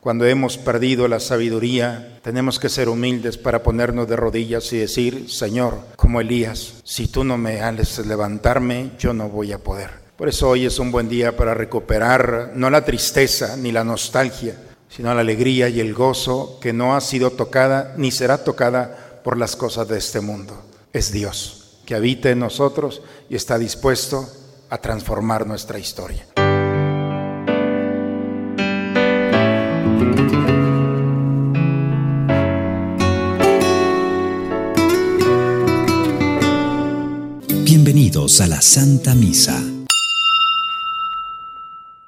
Cuando hemos perdido la sabiduría, tenemos que ser humildes para ponernos de rodillas y decir, Señor, como Elías, si tú no me haces levantarme, yo no voy a poder. Por eso hoy es un buen día para recuperar no la tristeza ni la nostalgia, sino la alegría y el gozo que no ha sido tocada ni será tocada por las cosas de este mundo. Es Dios que habita en nosotros y está dispuesto a transformar nuestra historia. Bienvenidos a la Santa Misa.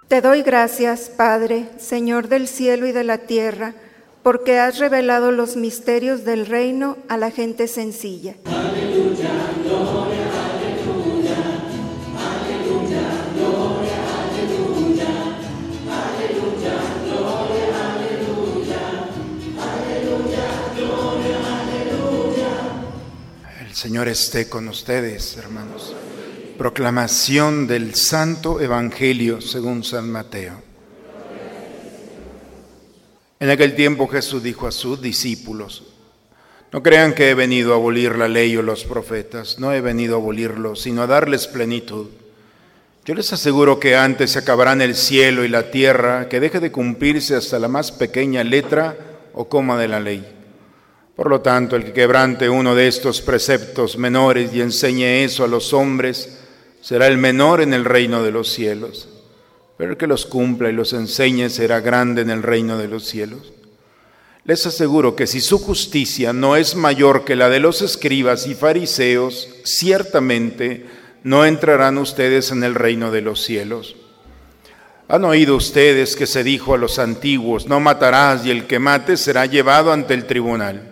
Te doy gracias, Padre, Señor del cielo y de la tierra, porque has revelado los misterios del reino a la gente sencilla. Señor esté con ustedes, hermanos. Proclamación del Santo Evangelio según San Mateo. En aquel tiempo Jesús dijo a sus discípulos, no crean que he venido a abolir la ley o los profetas, no he venido a abolirlos, sino a darles plenitud. Yo les aseguro que antes se acabarán el cielo y la tierra, que deje de cumplirse hasta la más pequeña letra o coma de la ley. Por lo tanto, el que quebrante uno de estos preceptos menores y enseñe eso a los hombres, será el menor en el reino de los cielos, pero el que los cumpla y los enseñe será grande en el reino de los cielos. Les aseguro que si su justicia no es mayor que la de los escribas y fariseos, ciertamente no entrarán ustedes en el reino de los cielos. Han oído ustedes que se dijo a los antiguos, no matarás y el que mate será llevado ante el tribunal.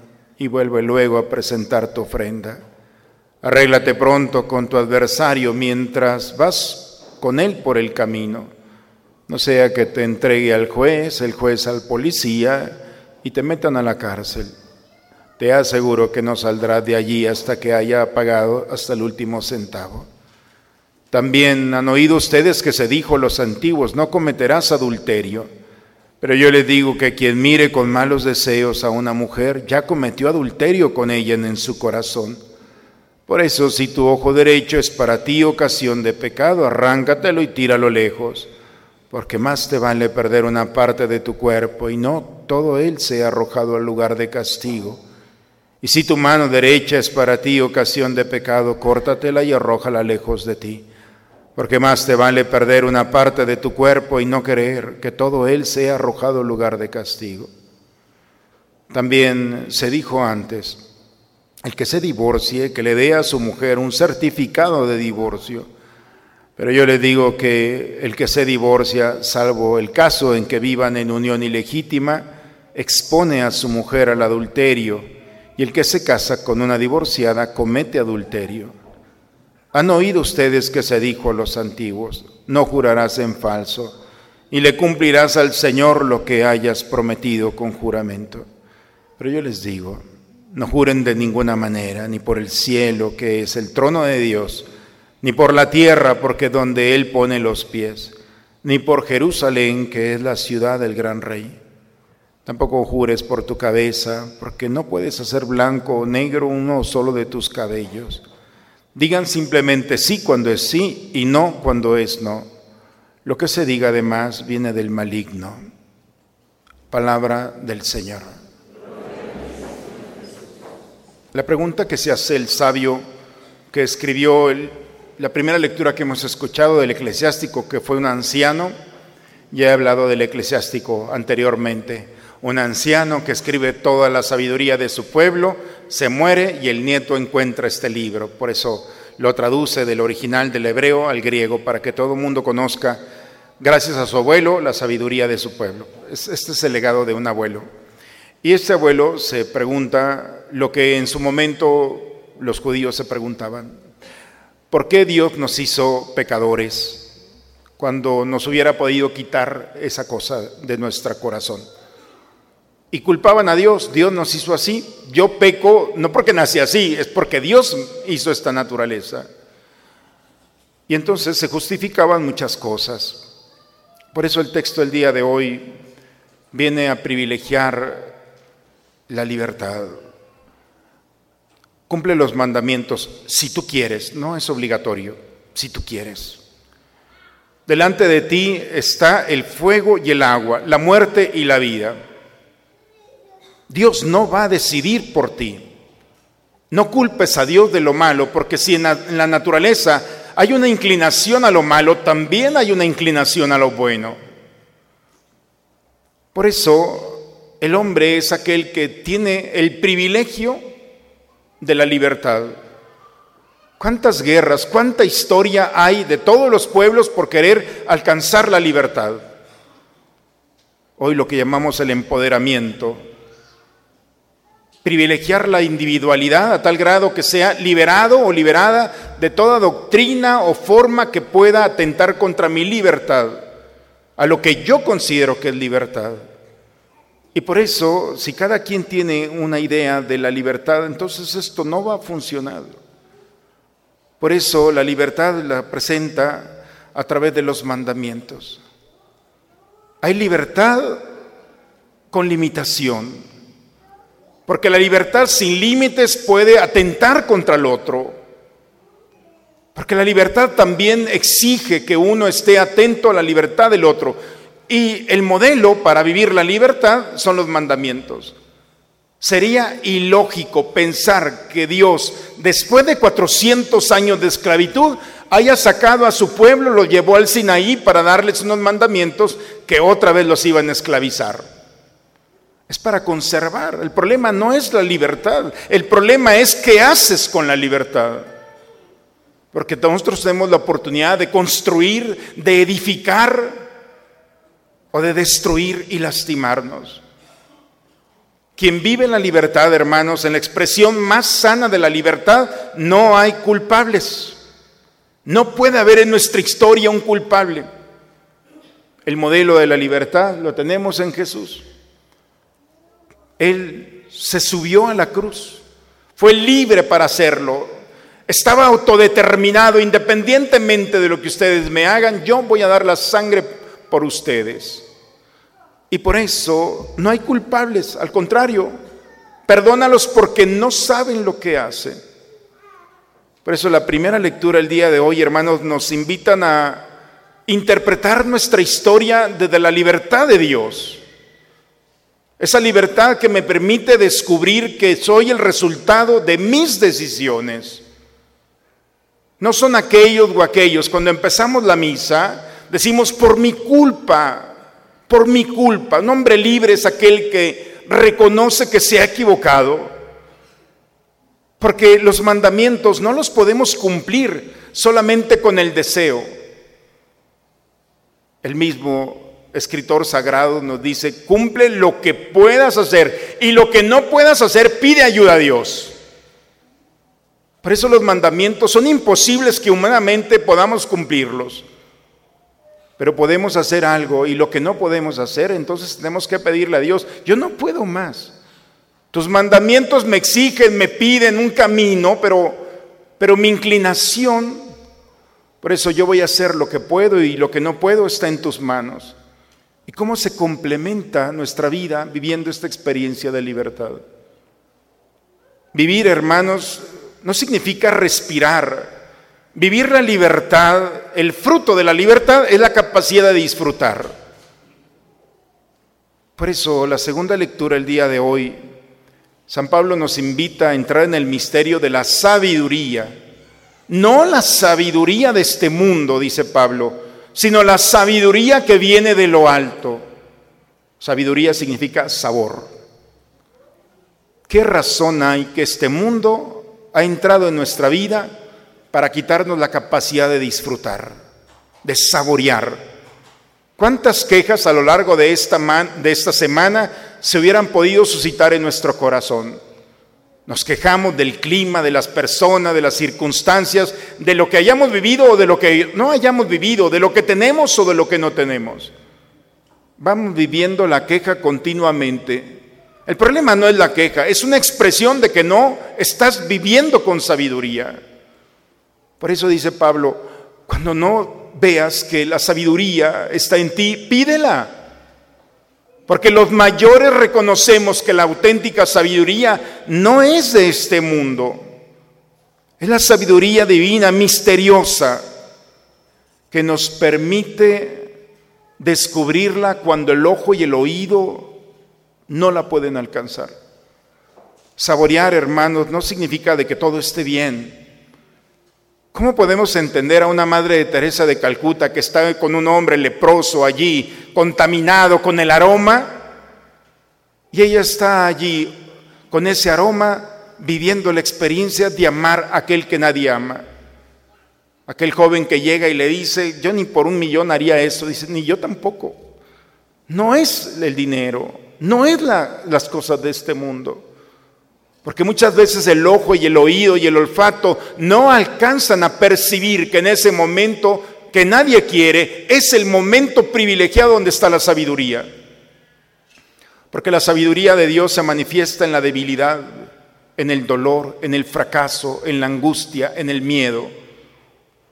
y vuelve luego a presentar tu ofrenda. Arréglate pronto con tu adversario mientras vas con él por el camino. No sea que te entregue al juez, el juez al policía y te metan a la cárcel. Te aseguro que no saldrás de allí hasta que haya pagado hasta el último centavo. También han oído ustedes que se dijo los antiguos, no cometerás adulterio. Pero yo les digo que quien mire con malos deseos a una mujer ya cometió adulterio con ella en su corazón. Por eso, si tu ojo derecho es para ti ocasión de pecado, arráncatelo y tíralo lejos, porque más te vale perder una parte de tu cuerpo y no todo él sea arrojado al lugar de castigo. Y si tu mano derecha es para ti ocasión de pecado, córtatela y arrójala lejos de ti porque más te vale perder una parte de tu cuerpo y no querer que todo él sea arrojado lugar de castigo. También se dijo antes, el que se divorcie, que le dé a su mujer un certificado de divorcio. Pero yo le digo que el que se divorcia, salvo el caso en que vivan en unión ilegítima, expone a su mujer al adulterio, y el que se casa con una divorciada comete adulterio. Han oído ustedes que se dijo a los antiguos, no jurarás en falso, y le cumplirás al Señor lo que hayas prometido con juramento. Pero yo les digo, no juren de ninguna manera, ni por el cielo, que es el trono de Dios, ni por la tierra, porque donde Él pone los pies, ni por Jerusalén, que es la ciudad del gran rey. Tampoco jures por tu cabeza, porque no puedes hacer blanco o negro uno solo de tus cabellos. Digan simplemente sí cuando es sí y no cuando es no. Lo que se diga además viene del maligno. Palabra del Señor. La pregunta que se hace el sabio que escribió la primera lectura que hemos escuchado del eclesiástico, que fue un anciano, ya he hablado del eclesiástico anteriormente, un anciano que escribe toda la sabiduría de su pueblo, se muere y el nieto encuentra este libro. Por eso lo traduce del original del hebreo al griego, para que todo el mundo conozca gracias a su abuelo, la sabiduría de su pueblo. Este es el legado de un abuelo. Y este abuelo se pregunta lo que en su momento los judíos se preguntaban. ¿Por qué Dios nos hizo pecadores cuando nos hubiera podido quitar esa cosa de nuestro corazón? Y culpaban a Dios, Dios nos hizo así, yo peco no porque nací así, es porque Dios hizo esta naturaleza. Y entonces se justificaban muchas cosas. Por eso el texto del día de hoy viene a privilegiar la libertad. Cumple los mandamientos si tú quieres, no es obligatorio, si tú quieres. Delante de ti está el fuego y el agua, la muerte y la vida. Dios no va a decidir por ti. No culpes a Dios de lo malo, porque si en la, naturaleza hay una inclinación a lo malo, también hay una inclinación a lo bueno. Por eso el hombre es aquel que tiene el privilegio de la libertad. ¿Cuántas guerras, cuánta historia hay de todos los pueblos por querer alcanzar la libertad? Hoy lo que llamamos el empoderamiento. Privilegiar la individualidad a tal grado que sea liberado o liberada de toda doctrina o forma que pueda atentar contra mi libertad, a lo que yo considero que es libertad. Y por eso, si cada quien tiene una idea de la libertad, entonces esto no va a funcionar. Por eso la libertad la presenta a través de los mandamientos. Hay libertad con limitación, porque la libertad sin límites puede atentar contra el otro, porque la libertad también exige que uno esté atento a la libertad del otro. Y el modelo para vivir la libertad son los mandamientos. Sería ilógico pensar que Dios, después de 400 años de esclavitud, haya sacado a su pueblo, lo llevó al Sinaí para darles unos mandamientos que otra vez los iban a esclavizar. Es para conservar. El problema no es la libertad, el problema es qué haces con la libertad. Porque nosotros tenemos la oportunidad de construir, de edificar, o de destruir y lastimarnos. Quien vive en la libertad, hermanos, en la expresión más sana de la libertad, no hay culpables. No puede haber en nuestra historia un culpable. El modelo de la libertad lo tenemos en Jesús. Él se subió a la cruz, fue libre para hacerlo, estaba autodeterminado, independientemente de lo que ustedes me hagan, yo voy a dar la sangre por ustedes. Y por eso no hay culpables, al contrario, perdónalos porque no saben lo que hacen. Por eso la primera lectura el día de hoy, hermanos, nos invitan a interpretar nuestra historia desde la libertad de Dios. Esa libertad que me permite descubrir que soy el resultado de mis decisiones. No son aquellos o aquellos. Cuando empezamos la misa, Decimos, por mi culpa, por mi culpa. Un hombre libre es aquel que reconoce que se ha equivocado. Porque los mandamientos no los podemos cumplir solamente con el deseo. El mismo escritor sagrado nos dice, cumple lo que puedas hacer y lo que no puedas hacer, pide ayuda a Dios. Por eso los mandamientos son imposibles que humanamente podamos cumplirlos. Pero podemos hacer algo y lo que no podemos hacer, entonces tenemos que pedirle a Dios, yo no puedo más. Tus mandamientos me exigen, me piden un camino, pero, pero mi inclinación, por eso yo voy a hacer lo que puedo y lo que no puedo está en tus manos. ¿Y cómo se complementa nuestra vida viviendo esta experiencia de libertad? Vivir, hermanos, no significa respirar, Vivir la libertad, el fruto de la libertad es la capacidad de disfrutar. Por eso la segunda lectura el día de hoy, San Pablo nos invita a entrar en el misterio de la sabiduría. No la sabiduría de este mundo, dice Pablo, sino la sabiduría que viene de lo alto. Sabiduría significa sabor. ¿Qué razón hay que este mundo ha entrado en nuestra vida para quitarnos la capacidad de disfrutar, de saborear. ¿Cuántas quejas a lo largo de esta, de esta semana se hubieran podido suscitar en nuestro corazón? Nos quejamos del clima, de las personas, de las circunstancias, de lo que hayamos vivido o de lo que no hayamos vivido, de lo que tenemos o de lo que no tenemos. Vamos viviendo la queja continuamente. El problema no es la queja, es una expresión de que no estás viviendo con sabiduría. Por eso dice Pablo, cuando no veas que la sabiduría está en ti, pídela. Porque los mayores reconocemos que la auténtica sabiduría no es de este mundo. Es la sabiduría divina, misteriosa, que nos permite descubrirla cuando el ojo y el oído no la pueden alcanzar. Saborear, hermanos, no significa de que todo esté bien. ¿Cómo podemos entender a una madre de Teresa de Calcuta que está con un hombre leproso allí, contaminado con el aroma? Y ella está allí con ese aroma viviendo la experiencia de amar a aquel que nadie ama. Aquel joven que llega y le dice, yo ni por un millón haría eso, dice, ni yo tampoco. No es el dinero, no es las cosas de este mundo. Porque muchas veces el ojo y el oído y el olfato no alcanzan a percibir que en ese momento que nadie quiere es el momento privilegiado donde está la sabiduría. Porque la sabiduría de Dios se manifiesta en la debilidad, en el dolor, en el fracaso, en la angustia, en el miedo.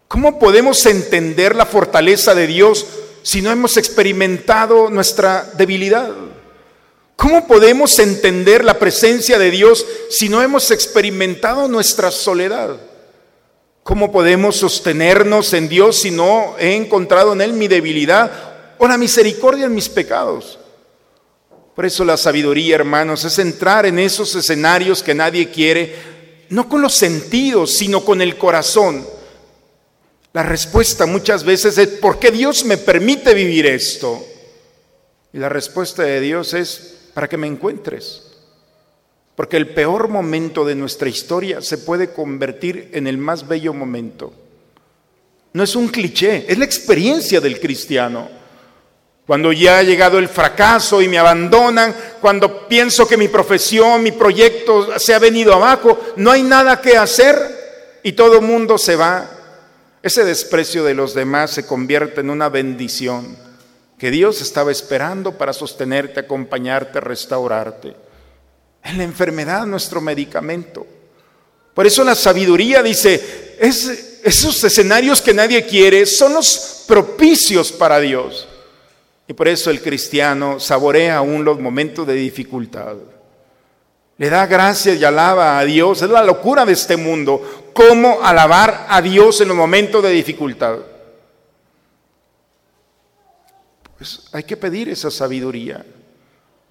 ¿Cómo podemos entender la fortaleza de Dios si no hemos experimentado nuestra debilidad? ¿Cómo podemos entender la presencia de Dios si no hemos experimentado nuestra soledad? ¿Cómo podemos sostenernos en Dios si no he encontrado en Él mi debilidad o la misericordia en mis pecados? Por eso la sabiduría, hermanos, es entrar en esos escenarios que nadie quiere, no con los sentidos, sino con el corazón. La respuesta muchas veces es, ¿por qué Dios me permite vivir esto? Y la respuesta de Dios es, para que me encuentres. Porque el peor momento de nuestra historia se puede convertir en el más bello momento. No es un cliché, es la experiencia del cristiano. Cuando ya ha llegado el fracaso y me abandonan, cuando pienso que mi profesión, mi proyecto se ha venido abajo, no hay nada que hacer y todo mundo se va. Ese desprecio de los demás se convierte en una bendición que Dios estaba esperando para sostenerte, acompañarte, restaurarte. En la enfermedad, nuestro medicamento. Por eso la sabiduría dice, es, esos escenarios que nadie quiere son los propicios para Dios. Y por eso el cristiano saborea aún los momentos de dificultad. Le da gracias y alaba a Dios. Es la locura de este mundo. Cómo alabar a Dios en los momentos de dificultad. Pues hay que pedir esa sabiduría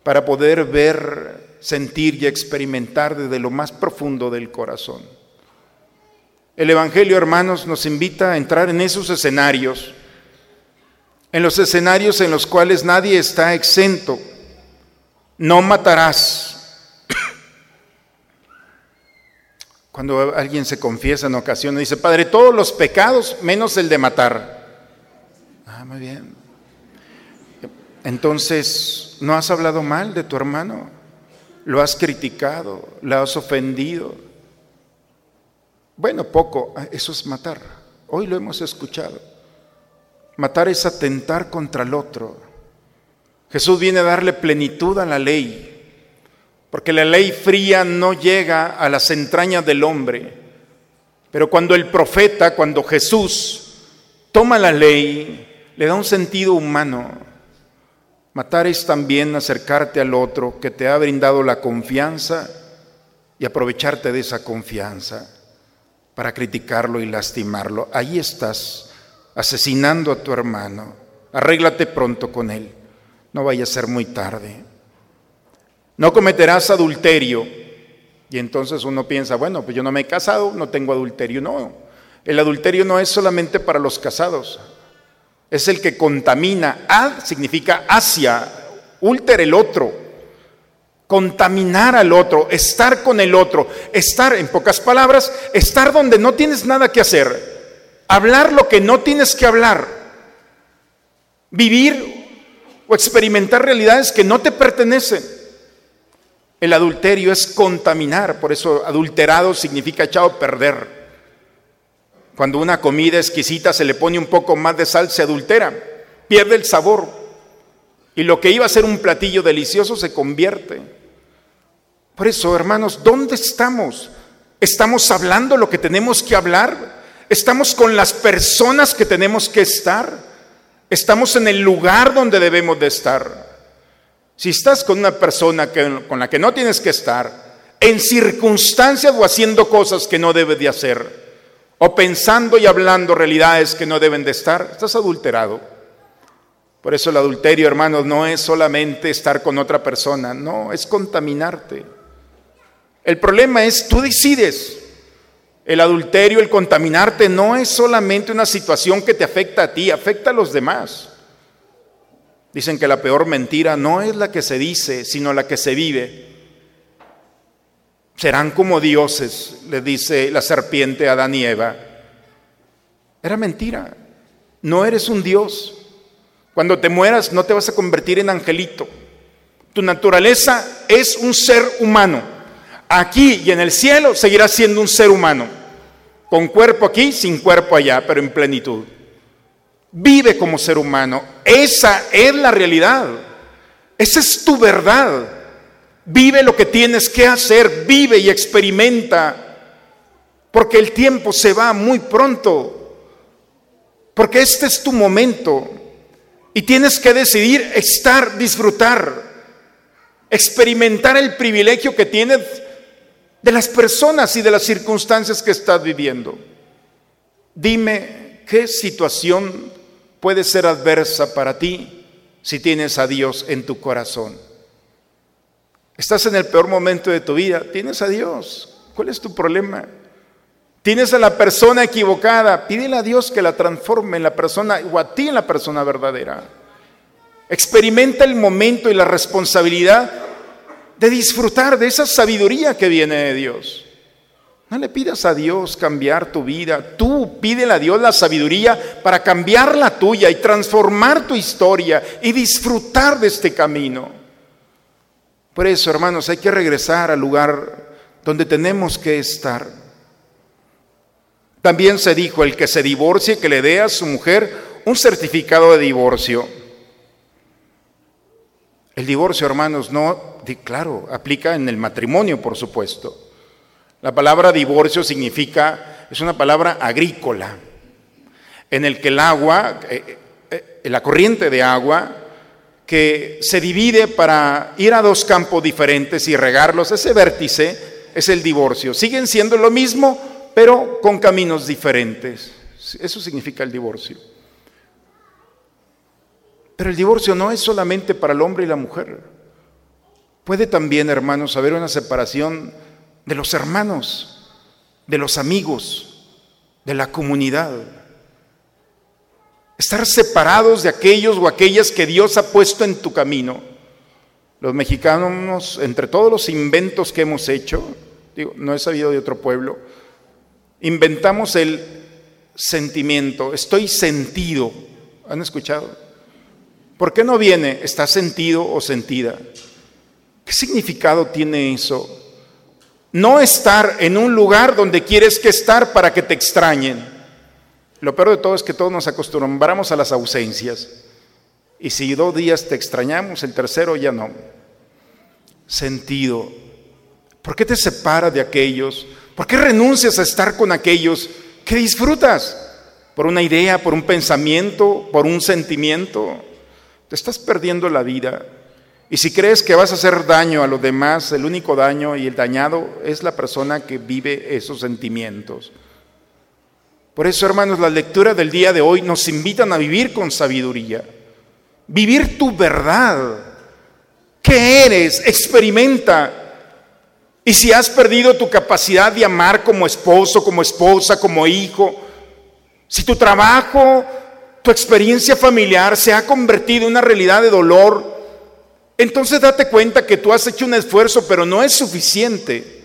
para poder ver, sentir y experimentar desde lo más profundo del corazón. El Evangelio, hermanos, nos invita a entrar en esos escenarios, en los escenarios en los cuales nadie está exento. No matarás. Cuando alguien se confiesa en ocasiones, dice, Padre, todos los pecados menos el de matar. Ah, muy bien. Entonces, ¿no has hablado mal de tu hermano? ¿Lo has criticado? ¿Le has ofendido? Bueno, poco, ah, eso es matar. Hoy lo hemos escuchado. Matar es atentar contra el otro. Jesús viene a darle plenitud a la ley, porque la ley fría no llega a las entrañas del hombre. Pero cuando el profeta, cuando Jesús toma la ley, le da un sentido humano Matar es también acercarte al otro que te ha brindado la confianza y aprovecharte de esa confianza para criticarlo y lastimarlo. Ahí estás asesinando a tu hermano. Arréglate pronto con él. No vaya a ser muy tarde. No cometerás adulterio. Y entonces uno piensa, bueno, pues yo no me he casado, no tengo adulterio. No, el adulterio no es solamente para los casados es el que contamina. Ad significa hacia, ulter el otro. Contaminar al otro, estar con el otro, estar, en pocas palabras, estar donde no tienes nada que hacer, hablar lo que no tienes que hablar. vivir o experimentar realidades que no te pertenecen. El adulterio es contaminar, por eso adulterado significa echado a perder. Cuando una comida exquisita se le pone un poco más de sal, se adultera, pierde el sabor. Y lo que iba a ser un platillo delicioso se convierte. Por eso, hermanos, ¿dónde estamos? ¿Estamos hablando lo que tenemos que hablar? ¿Estamos con las personas que tenemos que estar? ¿Estamos en el lugar donde debemos de estar? Si estás con una persona con la que no tienes que estar, en circunstancias o haciendo cosas que no debes de hacer, o pensando y hablando realidades que no deben de estar, estás adulterado. Por eso el adulterio, hermanos, no es solamente estar con otra persona, no, es contaminarte. El problema es, tú decides. El adulterio, el contaminarte, no es solamente una situación que te afecta a ti, afecta a los demás. Dicen que la peor mentira no es la que se dice, sino la que se vive. Serán como dioses, le dice la serpiente a Adán y Eva. Era mentira. No eres un dios. Cuando te mueras no te vas a convertir en angelito. Tu naturaleza es un ser humano. Aquí y en el cielo seguirás siendo un ser humano. Con cuerpo aquí, sin cuerpo allá, pero en plenitud. Vive como ser humano. Esa es la realidad. Esa es tu verdad. Vive lo que tienes que hacer. Vive y experimenta. Porque el tiempo se va muy pronto. Porque este es tu momento. Y tienes que decidir estar, disfrutar, experimentar el privilegio que tienes de las personas y de las circunstancias que estás viviendo. Dime qué situación puede ser adversa para ti si tienes a Dios en tu corazón. Estás en el peor momento de tu vida, tienes a Dios. ¿Cuál es tu problema? Tienes a la persona equivocada, pídele a Dios que la transforme en la persona o a ti en la persona verdadera. Experimenta el momento y la responsabilidad de disfrutar de esa sabiduría que viene de Dios. No le pidas a Dios cambiar tu vida. Tú pídele a Dios la sabiduría para cambiar la tuya y transformar tu historia y disfrutar de este camino. Por eso, hermanos, hay que regresar al lugar donde tenemos que estar. También se dijo, el que se divorcie, que le dé a su mujer un certificado de divorcio. El divorcio, hermanos, no, claro, aplica en el matrimonio, por supuesto. La palabra divorcio significa, es una palabra agrícola, en el que el agua, eh, eh, la corriente de agua, que se divide para ir a dos campos diferentes y regarlos, ese vértice es el divorcio. Siguen siendo lo mismo, pero con caminos diferentes. Eso significa el divorcio. Pero el divorcio no es solamente para el hombre y la mujer. Puede también, hermanos, haber una separación de los hermanos, de los amigos, de la comunidad. Estar separados de aquellos o aquellas que Dios ha puesto en tu camino. Los mexicanos, entre todos los inventos que hemos hecho, digo, no he sabido de otro pueblo, inventamos el sentimiento, estoy sentido. ¿Han escuchado? ¿Por qué no viene? ¿Está sentido o sentida? ¿Qué significado tiene eso? No estar en un lugar donde quieres que estar para que te extrañen. Lo peor de todo es que todos nos acostumbramos a las ausencias. Y si dos días te extrañamos, el tercero ya no. Sentido. ¿Por qué te separas de aquellos? ¿Por qué renuncias a estar con aquellos que disfrutas? ¿Por una idea, por un pensamiento, por un sentimiento? Te estás perdiendo la vida. Y si crees que vas a hacer daño a los demás, el único daño y el dañado es la persona que vive esos sentimientos. Por eso, hermanos, la lectura del día de hoy nos invitan a vivir con sabiduría. Vivir tu verdad. ¿Qué eres? Experimenta. Y si has perdido tu capacidad de amar como esposo, como esposa, como hijo, si tu trabajo, tu experiencia familiar se ha convertido en una realidad de dolor, entonces date cuenta que tú has hecho un esfuerzo, pero no es suficiente.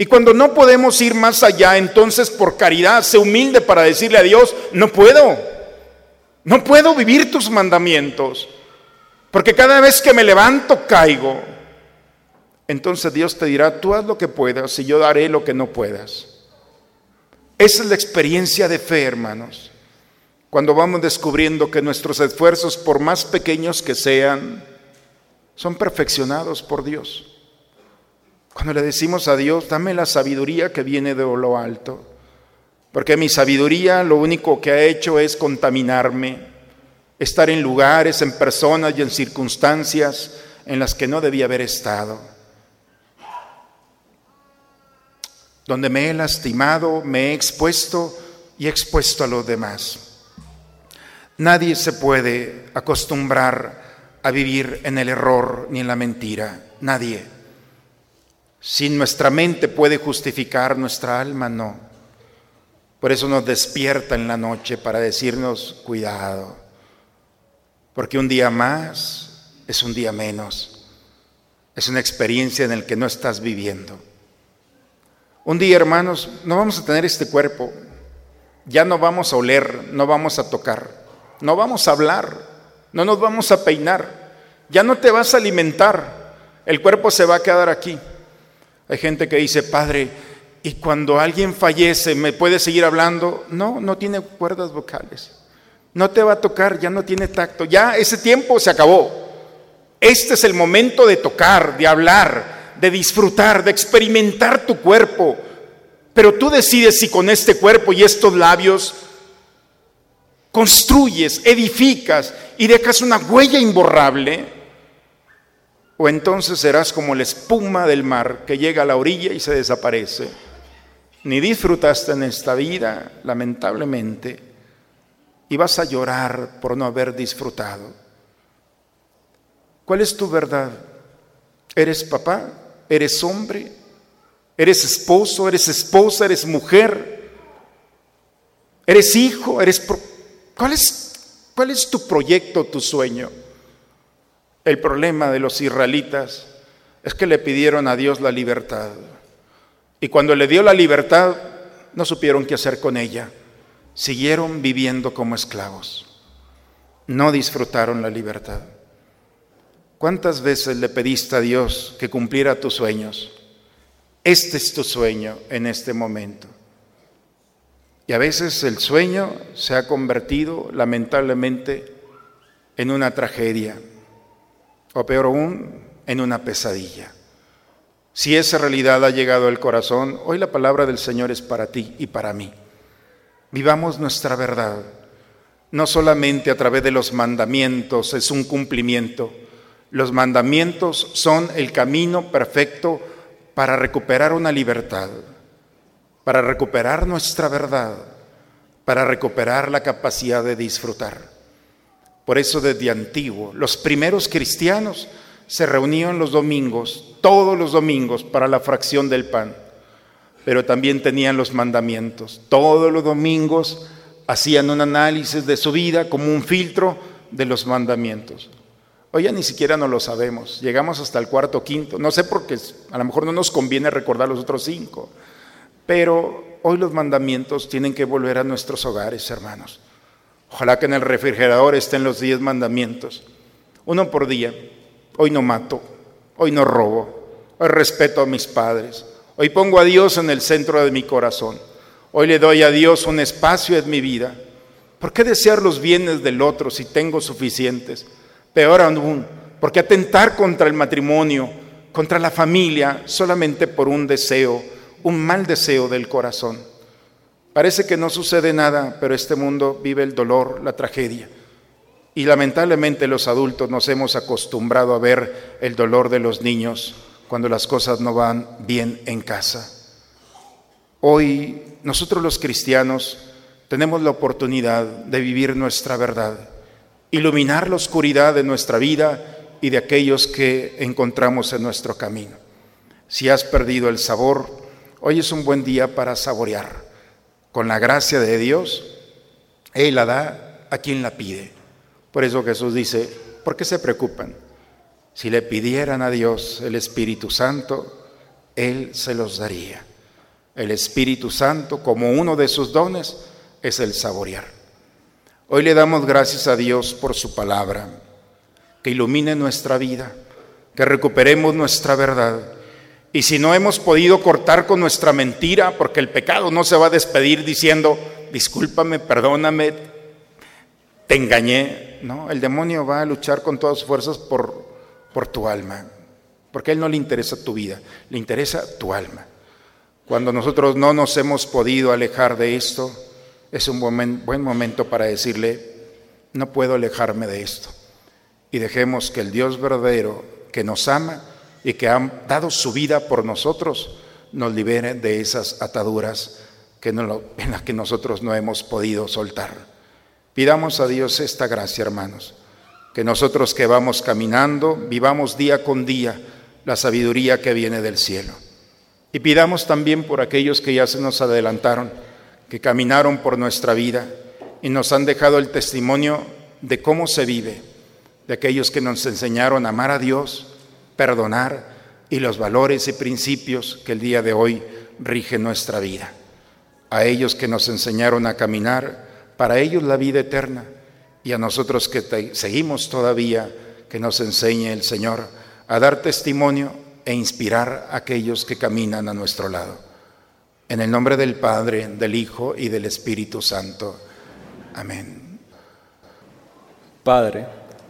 Y cuando no podemos ir más allá, entonces por caridad, sé humilde para decirle a Dios, no puedo, No puedo vivir tus mandamientos, porque cada vez que me levanto caigo. Entonces Dios te dirá, tú haz lo que puedas y yo daré lo que no puedas. Esa es la experiencia de fe, hermanos. Cuando vamos descubriendo que nuestros esfuerzos, por más pequeños que sean, son perfeccionados por Dios. Cuando le decimos a Dios, dame la sabiduría que viene de lo alto, porque mi sabiduría lo único que ha hecho es contaminarme, estar en lugares, en personas y en circunstancias en las que no debía haber estado, donde me he lastimado, me he expuesto y he expuesto a los demás. Nadie se puede acostumbrar a vivir en el error ni en la mentira. Nadie. Si nuestra mente puede justificar, nuestra alma no. Por eso nos despierta en la noche para decirnos, cuidado, porque un día más es un día menos. Es una experiencia en la que no estás viviendo. Un día, hermanos, no vamos a tener este cuerpo. Ya no vamos a oler, no vamos a tocar no vamos a hablar, no nos vamos a peinar, ya no te vas a alimentar, el cuerpo se va a quedar aquí. Hay gente que dice, Padre, ¿y cuando alguien fallece me puede seguir hablando? No, no tiene cuerdas vocales. No te va a tocar, ya no tiene tacto. Ya ese tiempo se acabó. Este es el momento de tocar, de hablar, de disfrutar, de experimentar tu cuerpo. Pero tú decides si con este cuerpo y estos labios construyes, edificas y dejas una huella imborrable, o entonces serás como la espuma del mar que llega a la orilla y se desaparece. Ni disfrutaste en esta vida, lamentablemente, y vas a llorar por no haber disfrutado. ¿Cuál es tu verdad? ¿Eres papá? ¿Eres hombre? ¿Eres esposo? ¿Eres esposa? ¿Eres mujer? ¿Eres hijo? ¿Eres ¿Cuál es, ¿Cuál es tu proyecto, tu sueño? El problema de los israelitas es que le pidieron a Dios la libertad. Y cuando le dio la libertad, no supieron qué hacer con ella. Siguieron viviendo como esclavos. No disfrutaron la libertad. ¿Cuántas veces le pediste a Dios que cumpliera tus sueños? Este es tu sueño en este momento. Y a veces el sueño se ha convertido lamentablemente en una tragedia, o peor aún, en una pesadilla. Si esa realidad ha llegado al corazón, hoy la palabra del Señor es para ti y para mí. Vivamos nuestra verdad, no solamente a través de los mandamientos, es un cumplimiento. Los mandamientos son el camino perfecto para recuperar una libertad para recuperar nuestra verdad, para recuperar la capacidad de disfrutar. Por eso desde antiguo, los primeros cristianos se reunían los domingos, todos los domingos, para la fracción del pan, pero también tenían los mandamientos. Todos los domingos hacían un análisis de su vida como un filtro de los mandamientos. Hoy ya ni siquiera no lo sabemos, llegamos hasta el cuarto, quinto, no sé por qué, a lo mejor no nos conviene recordar los otros cinco, pero hoy los mandamientos tienen que volver a nuestros hogares, hermanos. Ojalá que en el refrigerador estén los diez mandamientos. Uno por día. Hoy no mato, hoy no robo, hoy respeto a mis padres, hoy pongo a Dios en el centro de mi corazón, hoy le doy a Dios un espacio en mi vida. ¿Por qué desear los bienes del otro si tengo suficientes? Peor aún, ¿por qué atentar contra el matrimonio, contra la familia, solamente por un deseo? un mal deseo del corazón. Parece que no sucede nada, pero este mundo vive el dolor, la tragedia. Y lamentablemente los adultos nos hemos acostumbrado a ver el dolor de los niños cuando las cosas no van bien en casa. Hoy nosotros los cristianos tenemos la oportunidad de vivir nuestra verdad, iluminar la oscuridad de nuestra vida y de aquellos que encontramos en nuestro camino. Si has perdido el sabor, Hoy es un buen día para saborear. Con la gracia de Dios, Él la da a quien la pide. Por eso Jesús dice, ¿por qué se preocupan? Si le pidieran a Dios el Espíritu Santo, Él se los daría. El Espíritu Santo, como uno de sus dones, es el saborear. Hoy le damos gracias a Dios por su palabra, que ilumine nuestra vida, que recuperemos nuestra verdad. Y si no hemos podido cortar con nuestra mentira, porque el pecado no se va a despedir diciendo, discúlpame, perdóname, te engañé. No, el demonio va a luchar con todas sus fuerzas por, por tu alma, porque a él no le interesa tu vida, le interesa tu alma. Cuando nosotros no nos hemos podido alejar de esto, es un buen, buen momento para decirle, no puedo alejarme de esto. Y dejemos que el Dios verdadero que nos ama y que ha dado su vida por nosotros, nos libere de esas ataduras que en las que nosotros no hemos podido soltar. Pidamos a Dios esta gracia, hermanos, que nosotros que vamos caminando, vivamos día con día la sabiduría que viene del cielo. Y pidamos también por aquellos que ya se nos adelantaron, que caminaron por nuestra vida y nos han dejado el testimonio de cómo se vive, de aquellos que nos enseñaron a amar a Dios, perdonar y los valores y principios que el día de hoy rigen nuestra vida. A ellos que nos enseñaron a caminar, para ellos la vida eterna, y a nosotros que seguimos todavía, que nos enseñe el Señor a dar testimonio e inspirar a aquellos que caminan a nuestro lado. En el nombre del Padre, del Hijo y del Espíritu Santo. Amén. Padre,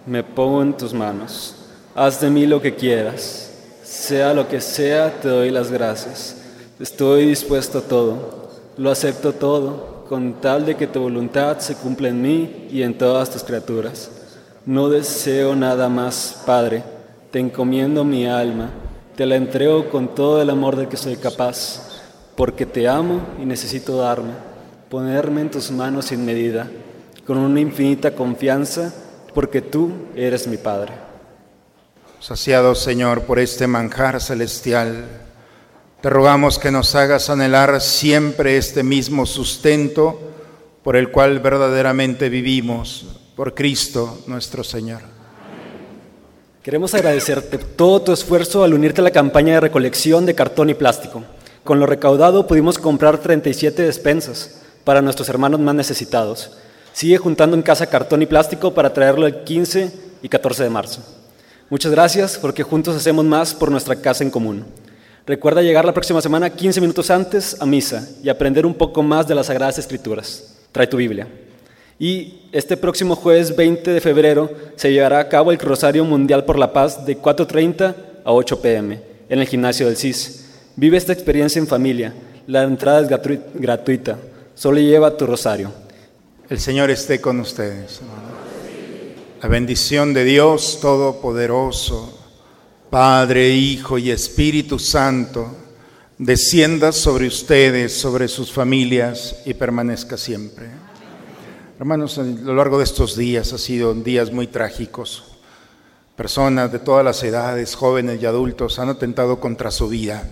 me pongo en tus manos. Haz de mí lo que quieras. Sea lo que sea, te doy las gracias. Estoy dispuesto a todo. Lo acepto todo, con tal de que tu voluntad se cumpla en mí y en todas tus criaturas. No deseo nada más, Padre. Te encomiendo mi alma. Te la entrego con todo el amor del que soy capaz porque te amo y necesito darme, ponerme en tus manos sin medida, con una infinita confianza, porque tú eres mi Padre. Saciado, Señor, por este manjar celestial, te rogamos que nos hagas anhelar siempre este mismo sustento por el cual verdaderamente vivimos, por Cristo nuestro Señor. Queremos agradecerte todo tu esfuerzo al unirte a la campaña de recolección de cartón y plástico. Con lo recaudado pudimos comprar 37 despensas para nuestros hermanos más necesitados. Sigue juntando en casa cartón y plástico para traerlo el 15 y 14 de marzo. Muchas gracias porque juntos hacemos más por nuestra casa en común. Recuerda llegar la próxima semana 15 minutos antes a misa y aprender un poco más de las Sagradas Escrituras. Trae tu Biblia. Y este próximo jueves 20 de febrero se llevará a cabo el Rosario Mundial por la Paz de 4.30 a 8 pm en el gimnasio del CIS. Vive esta experiencia en familia. La entrada es gratuita. Solo lleva tu rosario. El Señor esté con ustedes. La bendición de Dios Todopoderoso, Padre, Hijo y Espíritu Santo, descienda sobre ustedes, sobre sus familias y permanezca siempre. Hermanos, a lo largo de estos días ha sido días muy trágicos. Personas de todas las edades, jóvenes y adultos, han atentado contra su vida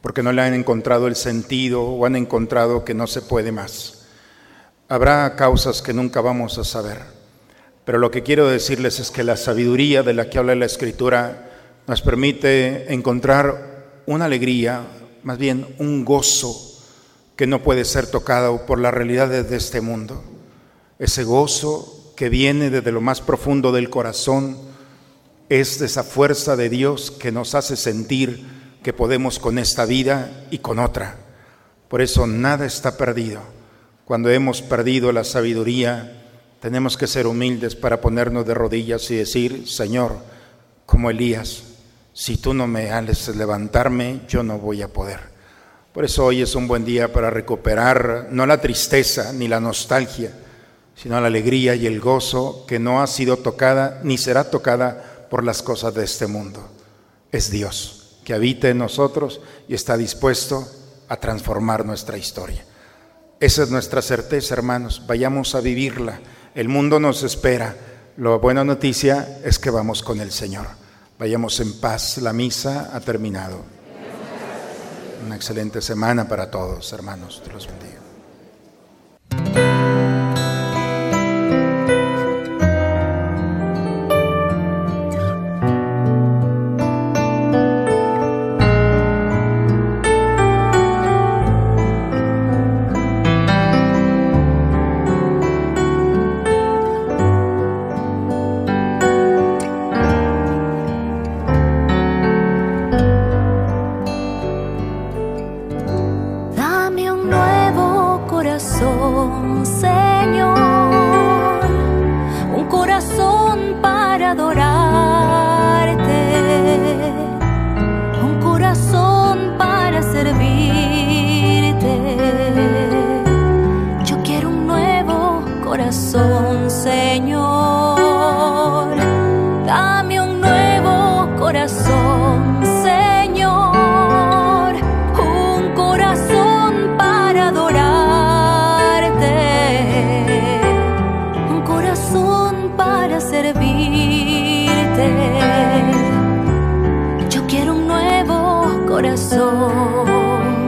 porque no le han encontrado el sentido o han encontrado que no se puede más. Habrá causas que nunca vamos a saber, pero lo que quiero decirles es que la sabiduría de la que habla la Escritura nos permite encontrar una alegría, más bien un gozo que no puede ser tocado por las realidades de este mundo. Ese gozo que viene desde lo más profundo del corazón es de esa fuerza de Dios que nos hace sentir que podemos con esta vida y con otra. Por eso nada está perdido. Cuando hemos perdido la sabiduría, tenemos que ser humildes para ponernos de rodillas y decir, Señor, como Elías, si tú no me haces levantarme, yo no voy a poder. Por eso hoy es un buen día para recuperar no la tristeza ni la nostalgia, sino la alegría y el gozo que no ha sido tocada ni será tocada por las cosas de este mundo. Es Dios que habita en nosotros y está dispuesto a transformar nuestra historia. Esa es nuestra certeza, hermanos. Vayamos a vivirla. El mundo nos espera. La buena noticia es que vamos con el Señor. Vayamos en paz. La misa ha terminado. Una excelente semana para todos, hermanos. Dios los bendiga. corazón.